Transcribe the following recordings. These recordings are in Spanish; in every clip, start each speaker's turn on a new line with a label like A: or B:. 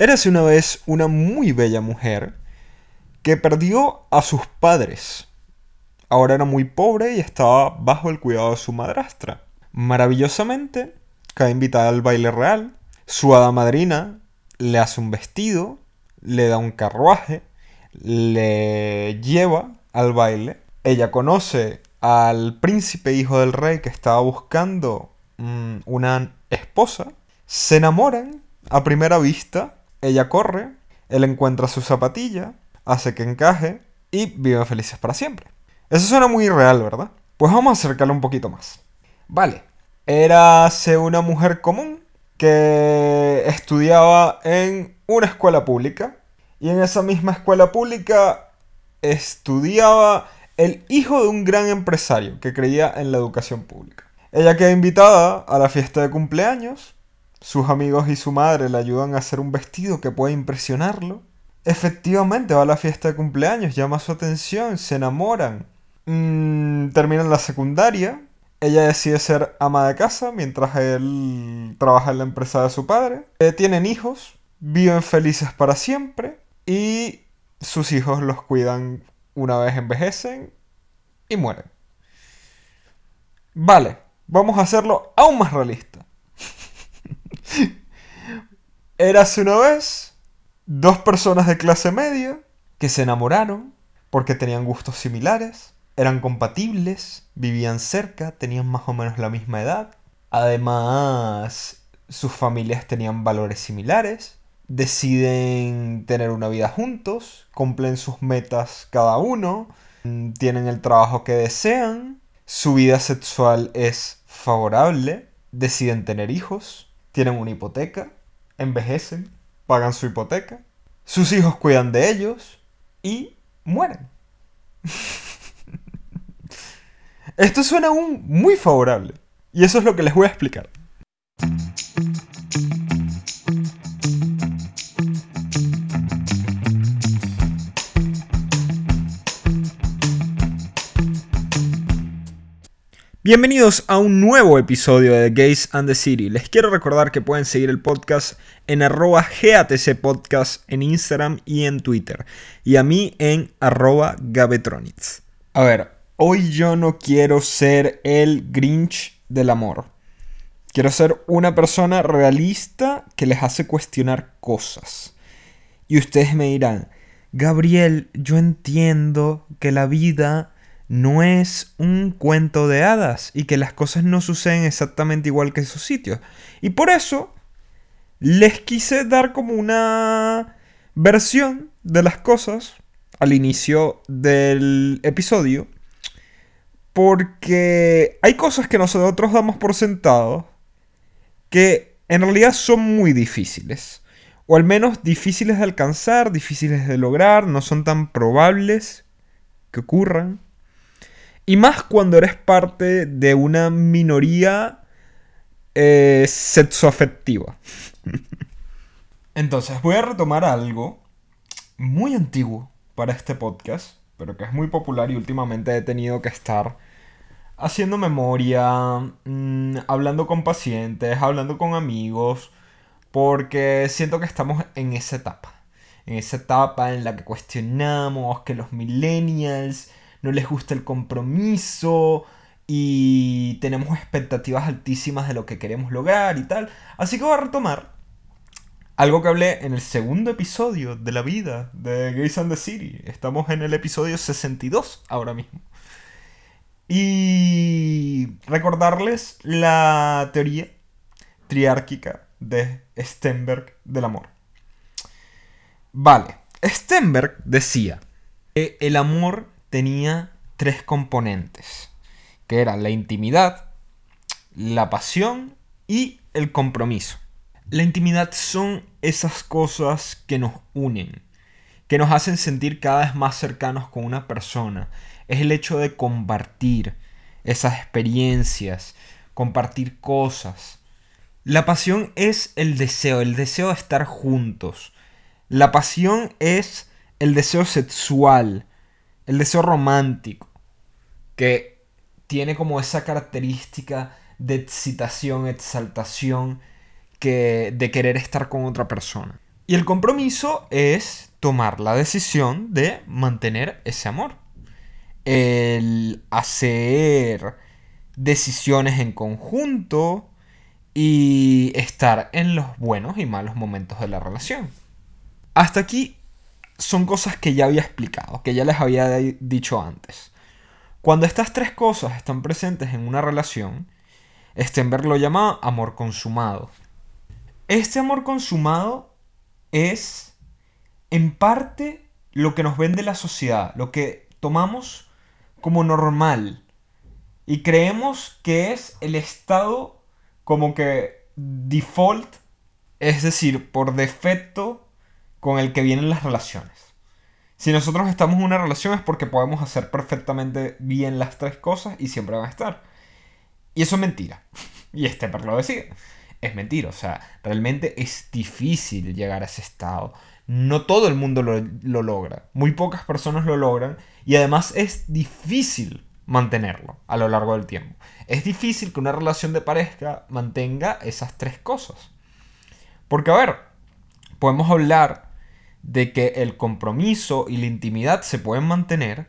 A: Érase una vez una muy bella mujer que perdió a sus padres. Ahora era muy pobre y estaba bajo el cuidado de su madrastra. Maravillosamente, cae invitada al baile real. Su hada madrina le hace un vestido, le da un carruaje, le lleva al baile. Ella conoce al príncipe hijo del rey que estaba buscando mm, una esposa. Se enamoran a primera vista ella corre, él encuentra su zapatilla, hace que encaje y viven felices para siempre. Eso suena muy real, ¿verdad? Pues vamos a acercarlo un poquito más. Vale, érase una mujer común que estudiaba en una escuela pública y en esa misma escuela pública estudiaba el hijo de un gran empresario que creía en la educación pública. Ella queda invitada a la fiesta de cumpleaños sus amigos y su madre le ayudan a hacer un vestido que pueda impresionarlo. Efectivamente, va a la fiesta de cumpleaños, llama su atención, se enamoran. Mm, terminan la secundaria. Ella decide ser ama de casa mientras él trabaja en la empresa de su padre. Eh, tienen hijos, viven felices para siempre y sus hijos los cuidan una vez envejecen y mueren. Vale, vamos a hacerlo aún más realista. Érase una vez dos personas de clase media que se enamoraron porque tenían gustos similares, eran compatibles, vivían cerca, tenían más o menos la misma edad. Además, sus familias tenían valores similares, deciden tener una vida juntos, cumplen sus metas cada uno, tienen el trabajo que desean, su vida sexual es favorable, deciden tener hijos, tienen una hipoteca, envejecen, pagan su hipoteca, sus hijos cuidan de ellos y mueren. Esto suena aún muy favorable. Y eso es lo que les voy a explicar. Bienvenidos a un nuevo episodio de Gays and the City. Les quiero recordar que pueden seguir el podcast en arroba GATC Podcast en Instagram y en Twitter. Y a mí en arroba Gabetronics. A ver, hoy yo no quiero ser el Grinch del amor. Quiero ser una persona realista que les hace cuestionar cosas. Y ustedes me dirán, Gabriel, yo entiendo que la vida no es un cuento de hadas y que las cosas no suceden exactamente igual que esos sitios. Y por eso les quise dar como una versión de las cosas al inicio del episodio. Porque hay cosas que nosotros damos por sentado que en realidad son muy difíciles. O al menos difíciles de alcanzar, difíciles de lograr, no son tan probables que ocurran. Y más cuando eres parte de una minoría eh, sexoafectiva. Entonces, voy a retomar algo muy antiguo para este podcast, pero que es muy popular y últimamente he tenido que estar haciendo memoria, mm, hablando con pacientes, hablando con amigos, porque siento que estamos en esa etapa. En esa etapa en la que cuestionamos que los millennials no les gusta el compromiso y tenemos expectativas altísimas de lo que queremos lograr y tal. Así que voy a retomar algo que hablé en el segundo episodio de la vida de Gays and the City. Estamos en el episodio 62 ahora mismo. Y recordarles la teoría triárquica de Stenberg del amor. Vale, Stenberg decía que el amor tenía tres componentes, que eran la intimidad, la pasión y el compromiso. La intimidad son esas cosas que nos unen, que nos hacen sentir cada vez más cercanos con una persona. Es el hecho de compartir esas experiencias, compartir cosas. La pasión es el deseo, el deseo de estar juntos. La pasión es el deseo sexual, el deseo romántico, que tiene como esa característica de excitación, exaltación, que, de querer estar con otra persona. Y el compromiso es tomar la decisión de mantener ese amor. El hacer decisiones en conjunto y estar en los buenos y malos momentos de la relación. Hasta aquí son cosas que ya había explicado, que ya les había dicho antes. Cuando estas tres cosas están presentes en una relación, Stenberg lo llama amor consumado. Este amor consumado es en parte lo que nos vende la sociedad, lo que tomamos como normal y creemos que es el estado como que default, es decir, por defecto con el que vienen las relaciones. Si nosotros estamos en una relación es porque podemos hacer perfectamente bien las tres cosas y siempre van a estar. Y eso es mentira. Y este lo decía. Es mentira. O sea, realmente es difícil llegar a ese estado. No todo el mundo lo, lo logra. Muy pocas personas lo logran. Y además es difícil mantenerlo a lo largo del tiempo. Es difícil que una relación de pareja mantenga esas tres cosas. Porque, a ver, podemos hablar de que el compromiso y la intimidad se pueden mantener,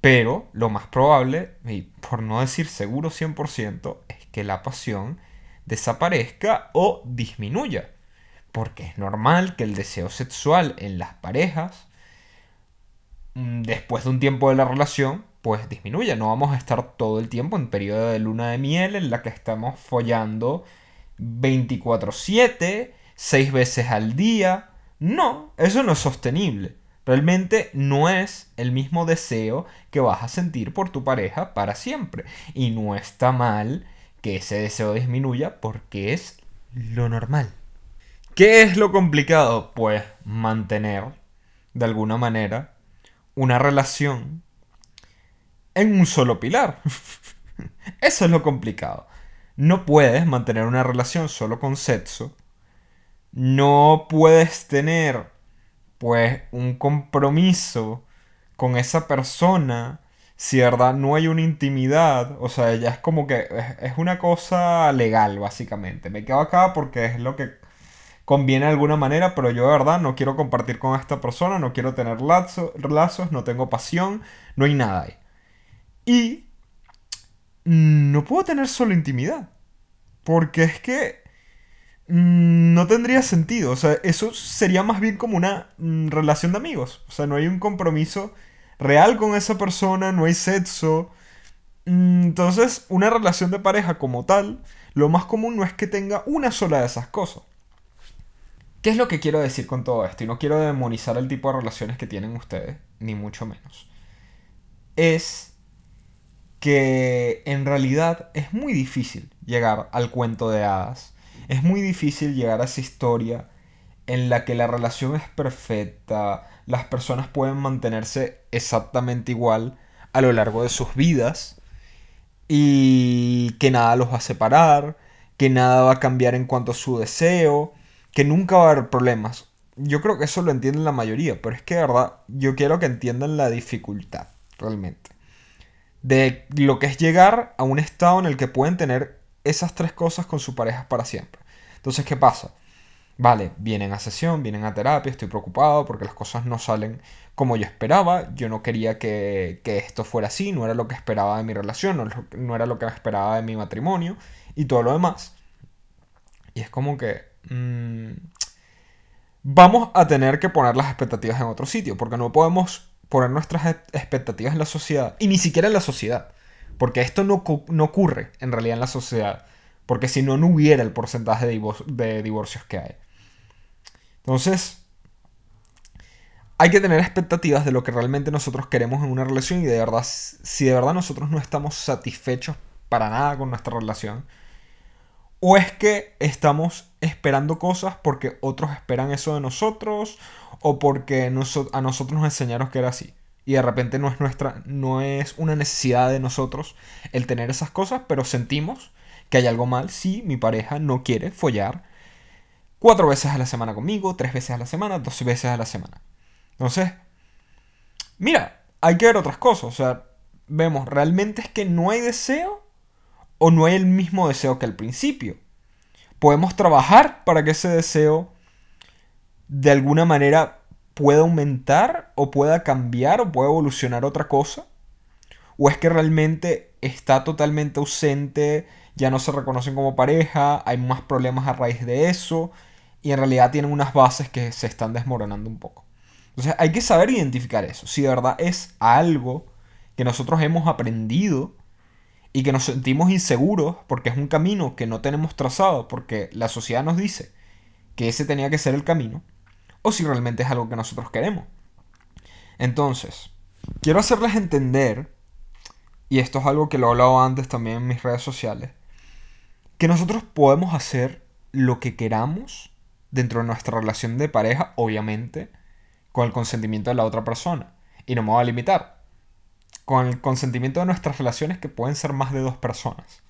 A: pero lo más probable, y por no decir seguro 100%, es que la pasión desaparezca o disminuya. Porque es normal que el deseo sexual en las parejas, mm, después de un tiempo de la relación, pues disminuya. No vamos a estar todo el tiempo en periodo de luna de miel en la que estamos follando 24/7, 6 veces al día. No, eso no es sostenible. Realmente no es el mismo deseo que vas a sentir por tu pareja para siempre. Y no está mal que ese deseo disminuya porque es lo normal. ¿Qué es lo complicado? Pues mantener, de alguna manera, una relación en un solo pilar. Eso es lo complicado. No puedes mantener una relación solo con sexo no puedes tener pues un compromiso con esa persona si verdad no hay una intimidad, o sea, ya es como que es, una cosa legal básicamente. Me quedo acá porque es lo que conviene de alguna manera, pero yo de verdad no quiero compartir con esta persona, no quiero tener lazos, no tengo pasión, no hay nada ahí. Y no puedo tener solo intimidad, porque es que no tendría sentido. O sea, eso sería más bien como una mm, relación de amigos. O sea, no hay un compromiso real con esa persona, no hay sexo. Mm, entonces, una relación de pareja como tal, lo más común no es que tenga una sola de esas cosas. ¿Qué es lo que quiero decir con todo esto? Y no quiero demonizar el tipo de relaciones que tienen ustedes, ni mucho menos. Es que en realidad es muy difícil llegar al cuento de hadas es muy difícil llegar a esa historia en la que la relación es perfecta, las personas pueden mantenerse exactamente igual a lo largo de sus vidas y que nada los va a separar, que nada va a cambiar en cuanto a su deseo, que nunca va a haber problemas. Yo creo que eso lo entienden la mayoría, pero es que de verdad yo quiero que entiendan la dificultad, realmente. De lo que es llegar a un estado en el que pueden tener esas tres cosas con su pareja para siempre. Entonces, ¿qué pasa? Vale, vienen a sesión, vienen a terapia, estoy preocupado porque las cosas no salen como yo esperaba, yo no quería que, esto fuera así, no era lo que esperaba de mi relación, no, era lo que esperaba de mi matrimonio y todo lo demás. Y es como que... Mm, vamos a tener que poner las expectativas en otro sitio, porque no podemos poner nuestras expectativas en la sociedad, y ni siquiera en la sociedad. Porque esto no, ocurre en realidad en la sociedad. Porque si no, no hubiera el porcentaje de, de divorcios que hay. Entonces, hay que tener expectativas de lo que realmente nosotros queremos en una relación y de verdad, si de verdad nosotros no estamos satisfechos para nada con nuestra relación, o es que estamos esperando cosas porque otros esperan eso de nosotros, o porque a nosotros nos enseñaron que era así y de repente no es nuestra no es una necesidad de nosotros el tener esas cosas, pero sentimos que hay algo mal si mi pareja no quiere follar cuatro veces a la semana conmigo, tres veces a la semana, dos veces a la semana. Entonces, mira, hay que ver otras cosas, o sea, vemos, realmente es que no hay deseo o no hay el mismo deseo que al principio. Podemos trabajar para que ese deseo de alguna manera pueda aumentar o pueda cambiar o pueda evolucionar otra cosa? ¿O es que realmente está totalmente ausente, ya no se reconocen como pareja, hay más problemas a raíz de eso y en realidad tienen unas bases que se están desmoronando un poco? Entonces hay que saber identificar eso, si de verdad es algo que nosotros hemos aprendido y que nos sentimos inseguros porque es un camino que no tenemos trazado, porque la sociedad nos dice que ese tenía que ser el camino, o si realmente es algo que nosotros queremos. Entonces, quiero hacerles entender, y esto es algo que lo he hablado antes también en mis redes sociales, que nosotros podemos hacer lo que queramos dentro de nuestra relación de pareja, obviamente, con el consentimiento de la otra persona. Y no me voy a limitar. Con el consentimiento de nuestras relaciones que pueden ser más de dos personas.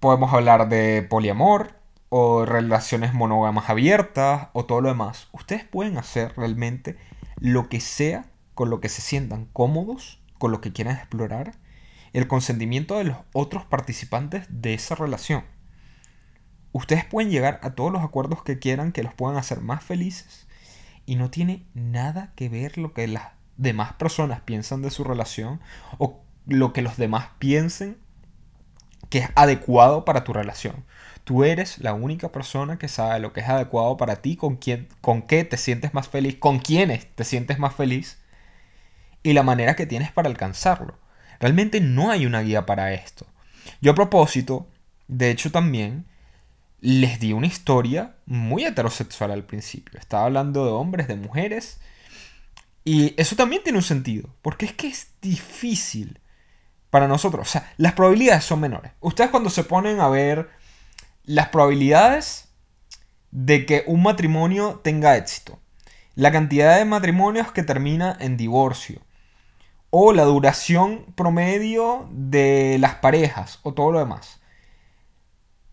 A: Podemos hablar de poliamor, o relaciones monógamas abiertas o todo lo demás. Ustedes pueden hacer realmente lo que sea con lo que se sientan cómodos, con lo que quieran explorar, el consentimiento de los otros participantes de esa relación. Ustedes pueden llegar a todos los acuerdos que quieran que los puedan hacer más felices y no tiene nada que ver lo que las demás personas piensan de su relación o lo que los demás piensen que es adecuado para tu relación. Tú eres la única persona que sabe lo que es adecuado para ti, con quién, con qué te sientes más feliz, con quiénes te sientes más feliz y la manera que tienes para alcanzarlo. Realmente no hay una guía para esto. Yo a propósito, de hecho también, les di una historia muy heterosexual al principio. Estaba hablando de hombres, de mujeres. Y eso también tiene un sentido. Porque es que es difícil para nosotros. O sea, las probabilidades son menores. Ustedes cuando se ponen a ver las probabilidades de que un matrimonio tenga éxito, la cantidad de matrimonios que termina en divorcio, o la duración promedio de las parejas, o todo lo demás.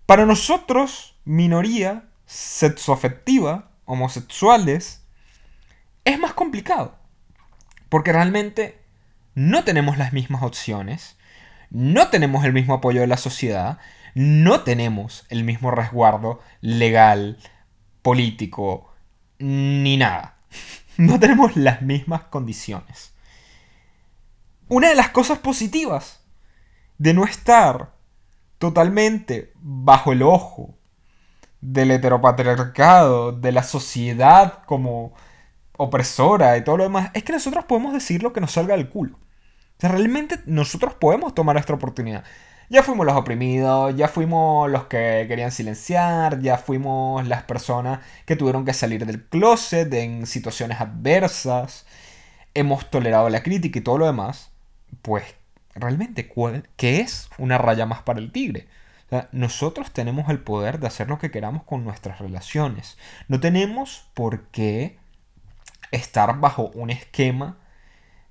A: Para nosotros, minoría sexoafectiva, homosexuales, es más complicado. Porque realmente no tenemos las mismas opciones, no tenemos el mismo apoyo de la sociedad, no tenemos el mismo resguardo legal, político, ni nada. No tenemos las mismas condiciones. Una de las cosas positivas de no estar totalmente bajo el ojo del heteropatriarcado, de la sociedad como opresora y todo lo demás, es que nosotros podemos decir lo que nos salga del culo. O sea, realmente nosotros podemos tomar esta oportunidad. Ya fuimos los oprimidos, ya fuimos los que querían silenciar, ya fuimos las personas que tuvieron que salir del closet en situaciones adversas, hemos tolerado la crítica y todo lo demás, pues realmente, ¿qué es una raya más para el tigre? nosotros tenemos el poder de hacer lo que queramos con nuestras relaciones. No tenemos por qué estar bajo un esquema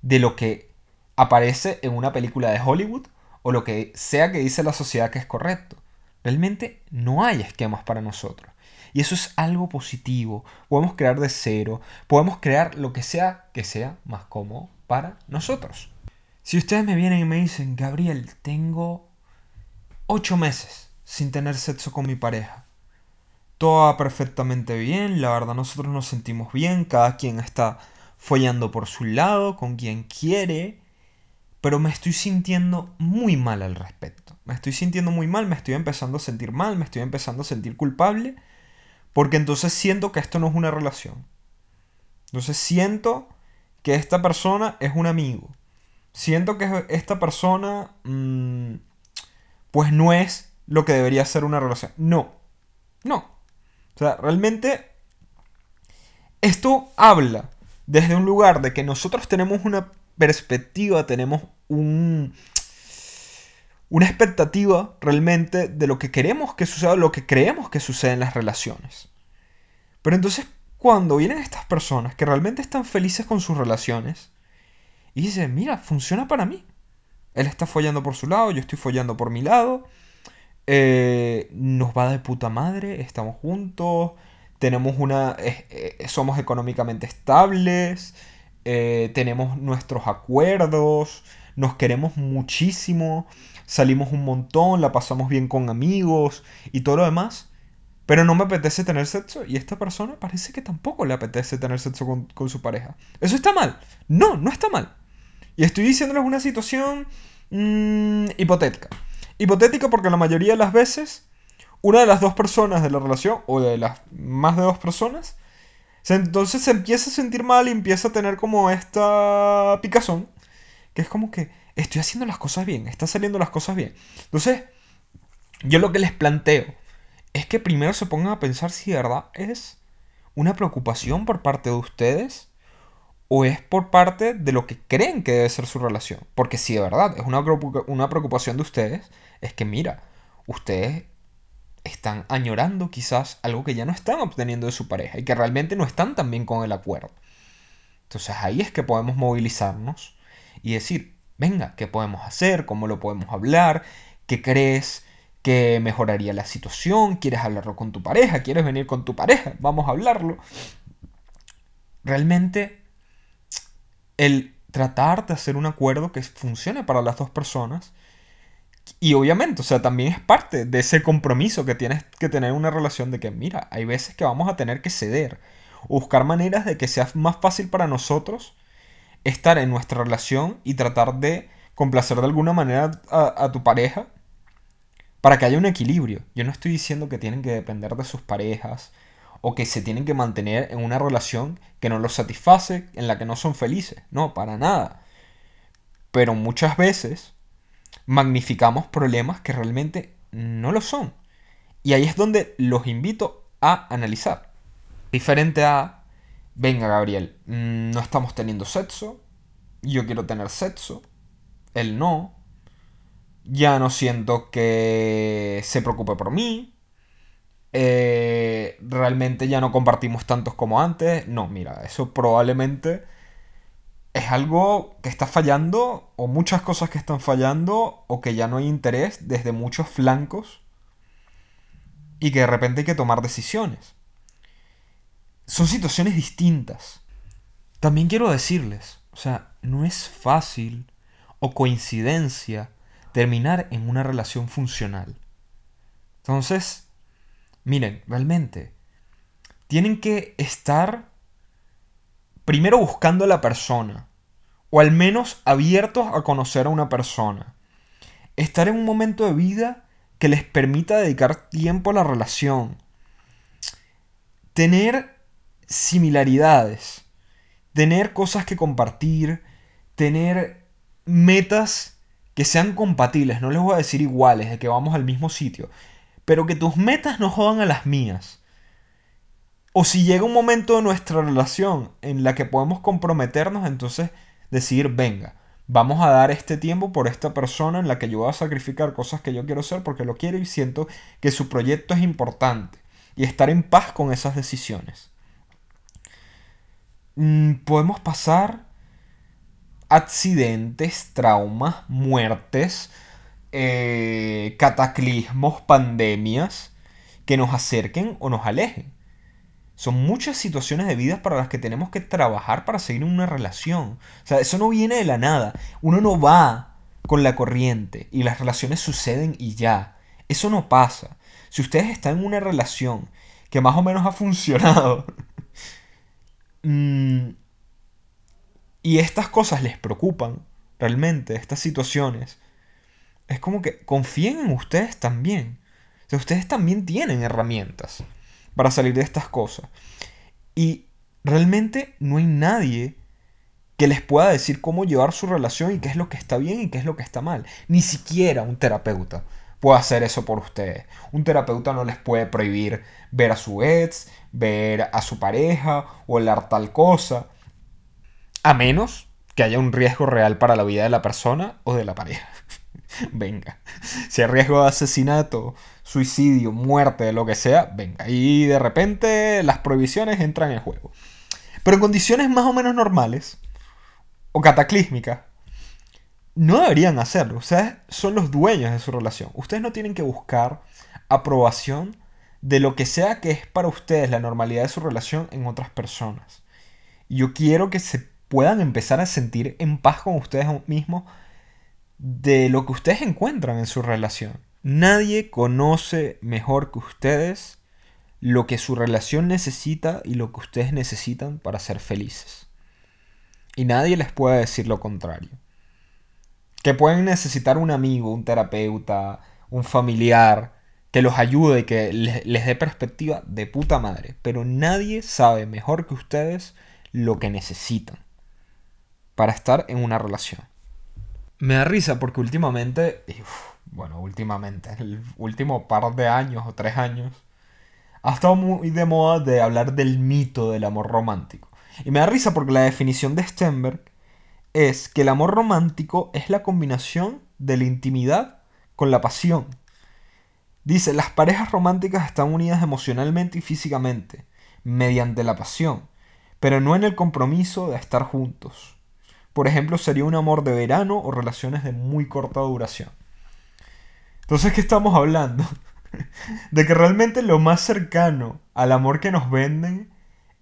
A: de lo que aparece en una película de Hollywood o lo que sea que dice la sociedad que es correcto. Realmente no hay esquemas para nosotros. Y eso es algo positivo. Podemos crear de cero. Podemos crear lo que sea que sea más cómodo para nosotros. Si ustedes me vienen y me dicen, Gabriel, tengo ocho meses sin tener sexo con mi pareja. Todo va perfectamente bien, la verdad nosotros nos sentimos bien, cada quien está follando por su lado, con quien quiere, pero me estoy sintiendo muy mal al respecto. Me estoy sintiendo muy mal, me estoy empezando a sentir mal, me estoy empezando a sentir culpable, porque entonces siento que esto no es una relación. Entonces siento que esta persona es un amigo. Siento que esta persona, mm, pues no es lo que debería ser una relación. No, no. O sea, realmente esto habla desde un lugar de que nosotros tenemos una perspectiva, tenemos un, una expectativa realmente de lo que queremos que suceda, lo que creemos que sucede en las relaciones. Pero entonces cuando vienen estas personas que realmente están felices con sus relaciones y dicen, mira, funciona para mí. Él está follando por su lado, yo estoy follando por mi lado. Eh, nos va de puta madre, estamos juntos, tenemos una, eh, somos económicamente estables, eh, tenemos nuestros acuerdos, nos queremos muchísimo, salimos un montón, la pasamos bien con amigos y todo lo demás. pero no me apetece tener sexo y esta persona parece que tampoco le apetece tener sexo con, su pareja. ¿Eso está mal? No, no está mal. Y estoy diciéndoles una situación mm, hipotética. Hipotética porque la mayoría de las veces una de las dos personas de la relación, o de las más de dos personas, entonces se empieza a sentir mal y empieza a tener como esta picazón, que es como que estoy haciendo las cosas bien, está saliendo las cosas bien. Entonces, yo lo que les planteo es que primero se pongan a pensar si de verdad es una preocupación por parte de ustedes o es por parte de lo que creen que debe ser su relación. Porque si de verdad es una preocupación de ustedes, es que mira, ustedes están añorando quizás algo que ya no están obteniendo de su pareja y que realmente no están tan bien con el acuerdo. Entonces ahí es que podemos movilizarnos y decir, venga, ¿qué podemos hacer? ¿Cómo lo podemos hablar? ¿Qué crees que mejoraría la situación? ¿Quieres hablarlo con tu pareja? ¿Quieres venir con tu pareja? Vamos a hablarlo. Realmente el tratar de hacer un acuerdo que funcione para las dos personas y obviamente, o sea, también es parte de ese compromiso que tienes que tener una relación de que, mira, hay veces que vamos a tener que ceder, buscar maneras de que sea más fácil para nosotros estar en nuestra relación y tratar de complacer de alguna manera a, tu pareja para que haya un equilibrio. Yo no estoy diciendo que tienen que depender de sus parejas o que se tienen que mantener en una relación que no los satisface, en la que no son felices. No, para nada. Pero muchas veces magnificamos problemas que realmente no lo son. Y ahí es donde los invito a analizar. Diferente a, venga Gabriel, mm, no estamos teniendo sexo, yo quiero tener sexo, él no, ya no siento que se preocupe por mí, eh, realmente ya no compartimos tantos como antes. No, mira, eso probablemente es algo que está fallando o muchas cosas que están fallando o que ya no hay interés desde muchos flancos y que de repente hay que tomar decisiones. Son situaciones distintas. También quiero decirles, o sea, no es fácil o coincidencia terminar en una relación funcional. Entonces, miren, realmente, tienen que estar primero buscando a la persona, o al menos abiertos a conocer a una persona. Estar en un momento de vida que les permita dedicar tiempo a la relación. Tener similaridades. Tener cosas que compartir. Tener metas que sean compatibles. No les voy a decir iguales, de que vamos al mismo sitio. Pero que tus metas no jodan a las mías. O si llega un momento de nuestra relación en la que podemos comprometernos, entonces decir, venga, vamos a dar este tiempo por esta persona en la que yo voy a sacrificar cosas que yo quiero hacer porque lo quiero y siento que su proyecto es importante. Y estar en paz con esas decisiones. Mm, podemos pasar accidentes, traumas, muertes, eh, cataclismos, pandemias que nos acerquen o nos alejen. Son muchas situaciones de vida para las que tenemos que trabajar para seguir en una relación. O sea, eso no viene de la nada. Uno no va con la corriente y las relaciones suceden y ya. Eso no pasa. Si ustedes están en una relación que más o menos ha funcionado mm, y estas cosas les preocupan realmente, estas situaciones, es como que confíen en ustedes también. O sea, ustedes también tienen herramientas para salir de estas cosas. Y realmente no hay nadie que les pueda decir cómo llevar su relación y qué es lo que está bien y qué es lo que está mal. Ni siquiera un terapeuta puede hacer eso por ustedes. Un terapeuta no les puede prohibir ver a su ex, ver a su pareja o hablar tal cosa. A menos que haya un riesgo real para la vida de la persona o de la pareja. venga. Si hay riesgo de asesinato, suicidio, muerte, lo que sea, venga. Y de repente las prohibiciones entran en juego. Pero en condiciones más o menos normales, o cataclísmicas, no deberían hacerlo. Ustedes son los dueños de su relación. Ustedes no tienen que buscar aprobación de lo que sea que es para ustedes la normalidad de su relación en otras personas. Yo quiero que se puedan empezar a sentir en paz con ustedes mismos de lo que ustedes encuentran en su relación. Nadie conoce mejor que ustedes lo que su relación necesita y lo que ustedes necesitan para ser felices. Y nadie les puede decir lo contrario. Que pueden necesitar un amigo, un terapeuta, un familiar, que los ayude y que les, dé perspectiva de puta madre. Pero nadie sabe mejor que ustedes lo que necesitan para estar en una relación. Me da risa porque últimamente, bueno, últimamente, el último par de años o tres años, ha estado muy de moda de hablar del mito del amor romántico. Y me da risa porque la definición de Stenberg es que el amor romántico es la combinación de la intimidad con la pasión. Dice, las parejas románticas están unidas emocionalmente y físicamente, mediante la pasión, pero no en el compromiso de estar juntos. Por ejemplo, sería un amor de verano o relaciones de muy corta duración. Entonces, ¿qué estamos hablando? de que realmente lo más cercano al amor que nos venden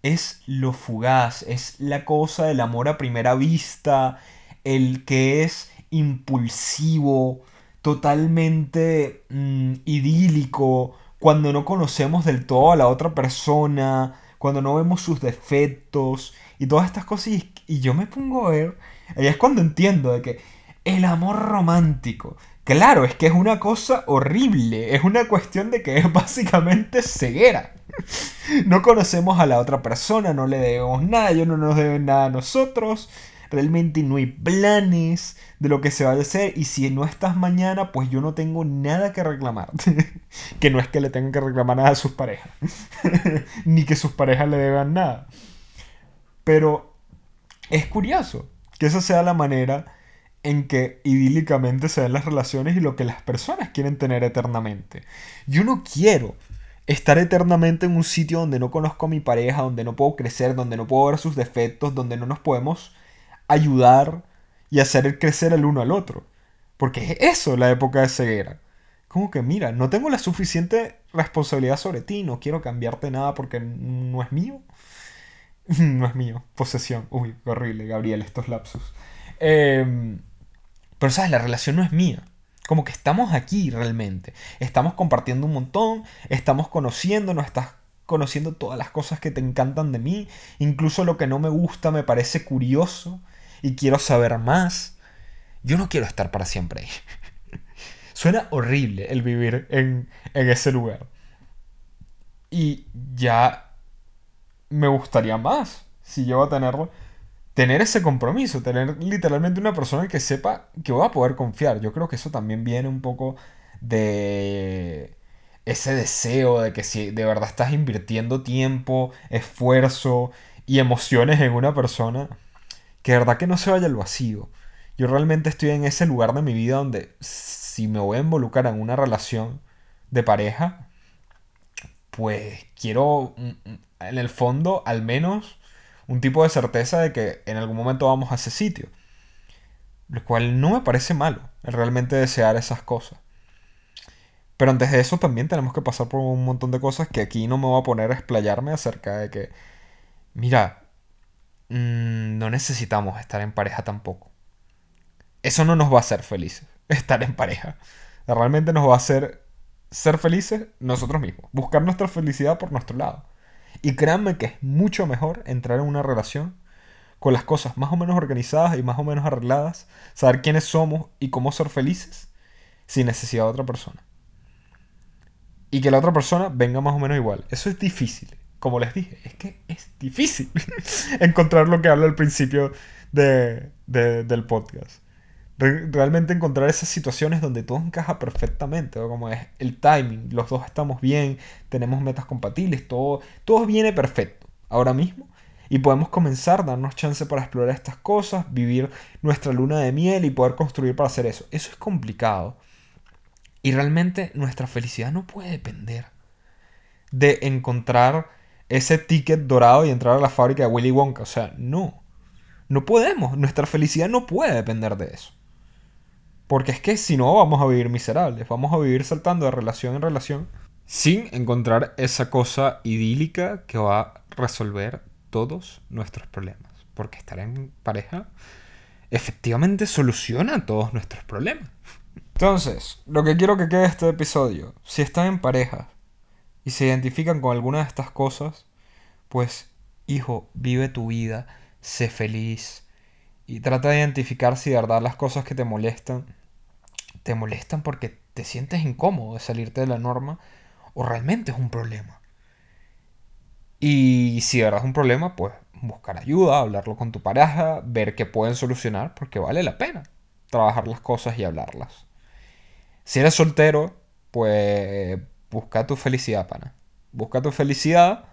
A: es lo fugaz, es la cosa del amor a primera vista, el que es impulsivo, totalmente mm, idílico, cuando no conocemos del todo a la otra persona, cuando no vemos sus defectos y todas estas cosas. Y, yo me pongo a ver, ahí es cuando entiendo de que el amor romántico, claro, es que es una cosa horrible, es una cuestión de que es básicamente ceguera. No conocemos a la otra persona, no le debemos nada, ellos no nos deben nada a nosotros, realmente no hay planes de lo que se va a hacer y si no estás mañana, pues yo no tengo nada que reclamar. que no es que le tengan que reclamar nada a sus parejas, ni que sus parejas le deban nada. Pero es curioso que esa sea la manera en que idílicamente se ven las relaciones y lo que las personas quieren tener eternamente. Yo no quiero estar eternamente en un sitio donde no conozco a mi pareja, donde no puedo crecer, donde no puedo ver sus defectos, donde no nos podemos ayudar y hacer crecer el uno al otro. Porque es eso la época de ceguera. Como que, mira, no tengo la suficiente responsabilidad sobre ti, no quiero cambiarte nada porque no es mío. no es mío, posesión. Uy, horrible, Gabriel, estos lapsos. Em, pero, ¿sabes? La relación no es mía. Como que estamos aquí realmente. Estamos compartiendo un montón, estamos conociéndonos, estás conociendo todas las cosas que te encantan de mí, incluso lo que no me gusta me parece curioso y quiero saber más. Yo no quiero estar para siempre ahí. Suena horrible el vivir en, ese lugar. Y ya me gustaría más si yo voy a. Tener ese compromiso, tener literalmente una persona que sepa que voy a poder confiar. Yo creo que eso también viene un poco de ese deseo de que si de verdad estás invirtiendo tiempo, esfuerzo y emociones en una persona, que verdad que no se vaya al vacío. Yo realmente estoy en ese lugar de mi vida donde si me voy a involucrar en una relación de pareja, pues quiero en el fondo al menos un tipo de certeza de que en algún momento vamos a ese sitio. Lo cual no me parece malo, el realmente desear esas cosas. Pero antes de eso también tenemos que pasar por un montón de cosas que aquí no me voy a poner a explayarme acerca de que, mira, Mm, no necesitamos estar en pareja tampoco. Eso no nos va a hacer felices, estar en pareja. Realmente nos va a hacer ser felices nosotros mismos, buscar nuestra felicidad por nuestro lado. Y créanme que es mucho mejor entrar en una relación con las cosas más o menos organizadas y más o menos arregladas, saber quiénes somos y cómo ser felices sin necesidad de otra persona. Y que la otra persona venga más o menos igual. Eso es difícil como les dije, es que es difícil encontrar lo que habla al principio del podcast. realmente encontrar esas situaciones donde todo encaja perfectamente, como es el timing, los dos estamos bien, tenemos metas compatibles, todo, todo viene perfecto ahora mismo y podemos comenzar, darnos chance para explorar estas cosas, vivir nuestra luna de miel y poder construir para hacer eso. Eso es complicado. Y realmente nuestra felicidad no puede depender de encontrar ese ticket dorado y entrar a la fábrica de Willy Wonka. O sea, no. No podemos. Nuestra felicidad no puede depender de eso. Porque es que si no vamos a vivir miserables. Vamos a vivir saltando de relación en relación sin encontrar esa cosa idílica que va a resolver todos nuestros problemas. Porque estar en pareja efectivamente soluciona todos nuestros problemas. Entonces, lo que quiero que quede este episodio, si están en pareja, y se identifican con alguna de estas cosas, pues, hijo, vive tu vida, sé feliz y trata de identificar si de verdad las cosas que te molestan te molestan porque te sientes incómodo de salirte de la norma o realmente es un problema. Y si de verdad es un problema, pues buscar ayuda, hablarlo con tu pareja, ver qué pueden solucionar, porque vale la pena trabajar las cosas y hablarlas. Si eres soltero, pues busca tu felicidad, pana. Busca tu felicidad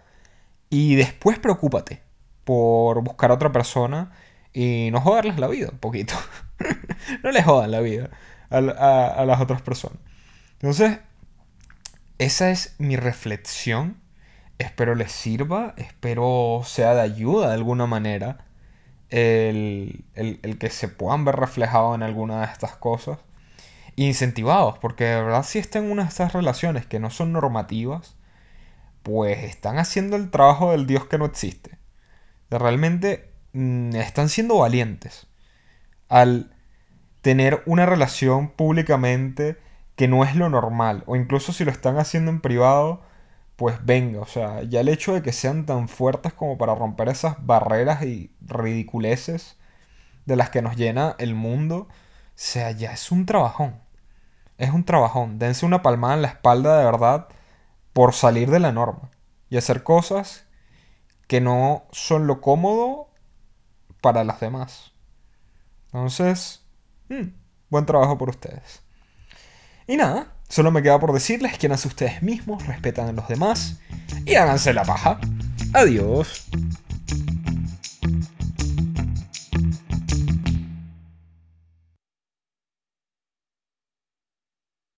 A: y después preocúpate por buscar a otra persona y no joderles la vida un poquito. no les jodan la vida a, las otras personas. Entonces, esa es mi reflexión. Espero les sirva, espero sea de ayuda de alguna manera el, el, que se puedan ver reflejados en alguna de estas cosas. Incentivados, porque de verdad si están en una de estas relaciones que no son normativas, pues están haciendo el trabajo del Dios que no existe. Realmente mm, están siendo valientes al tener una relación públicamente que no es lo normal, o incluso si lo están haciendo en privado, pues venga, o sea, ya el hecho de que sean tan fuertes como para romper esas barreras y ridiculeces de las que nos llena el mundo, o sea, ya es un trabajón. Es un trabajón. Dense una palmada en la espalda de verdad por salir de la norma y hacer cosas que no son lo cómodo para las demás. Entonces, hmm, buen trabajo por ustedes. Y nada, solo me queda por decirles que ustedes mismos, respetan a los demás y háganse la paja. Adiós.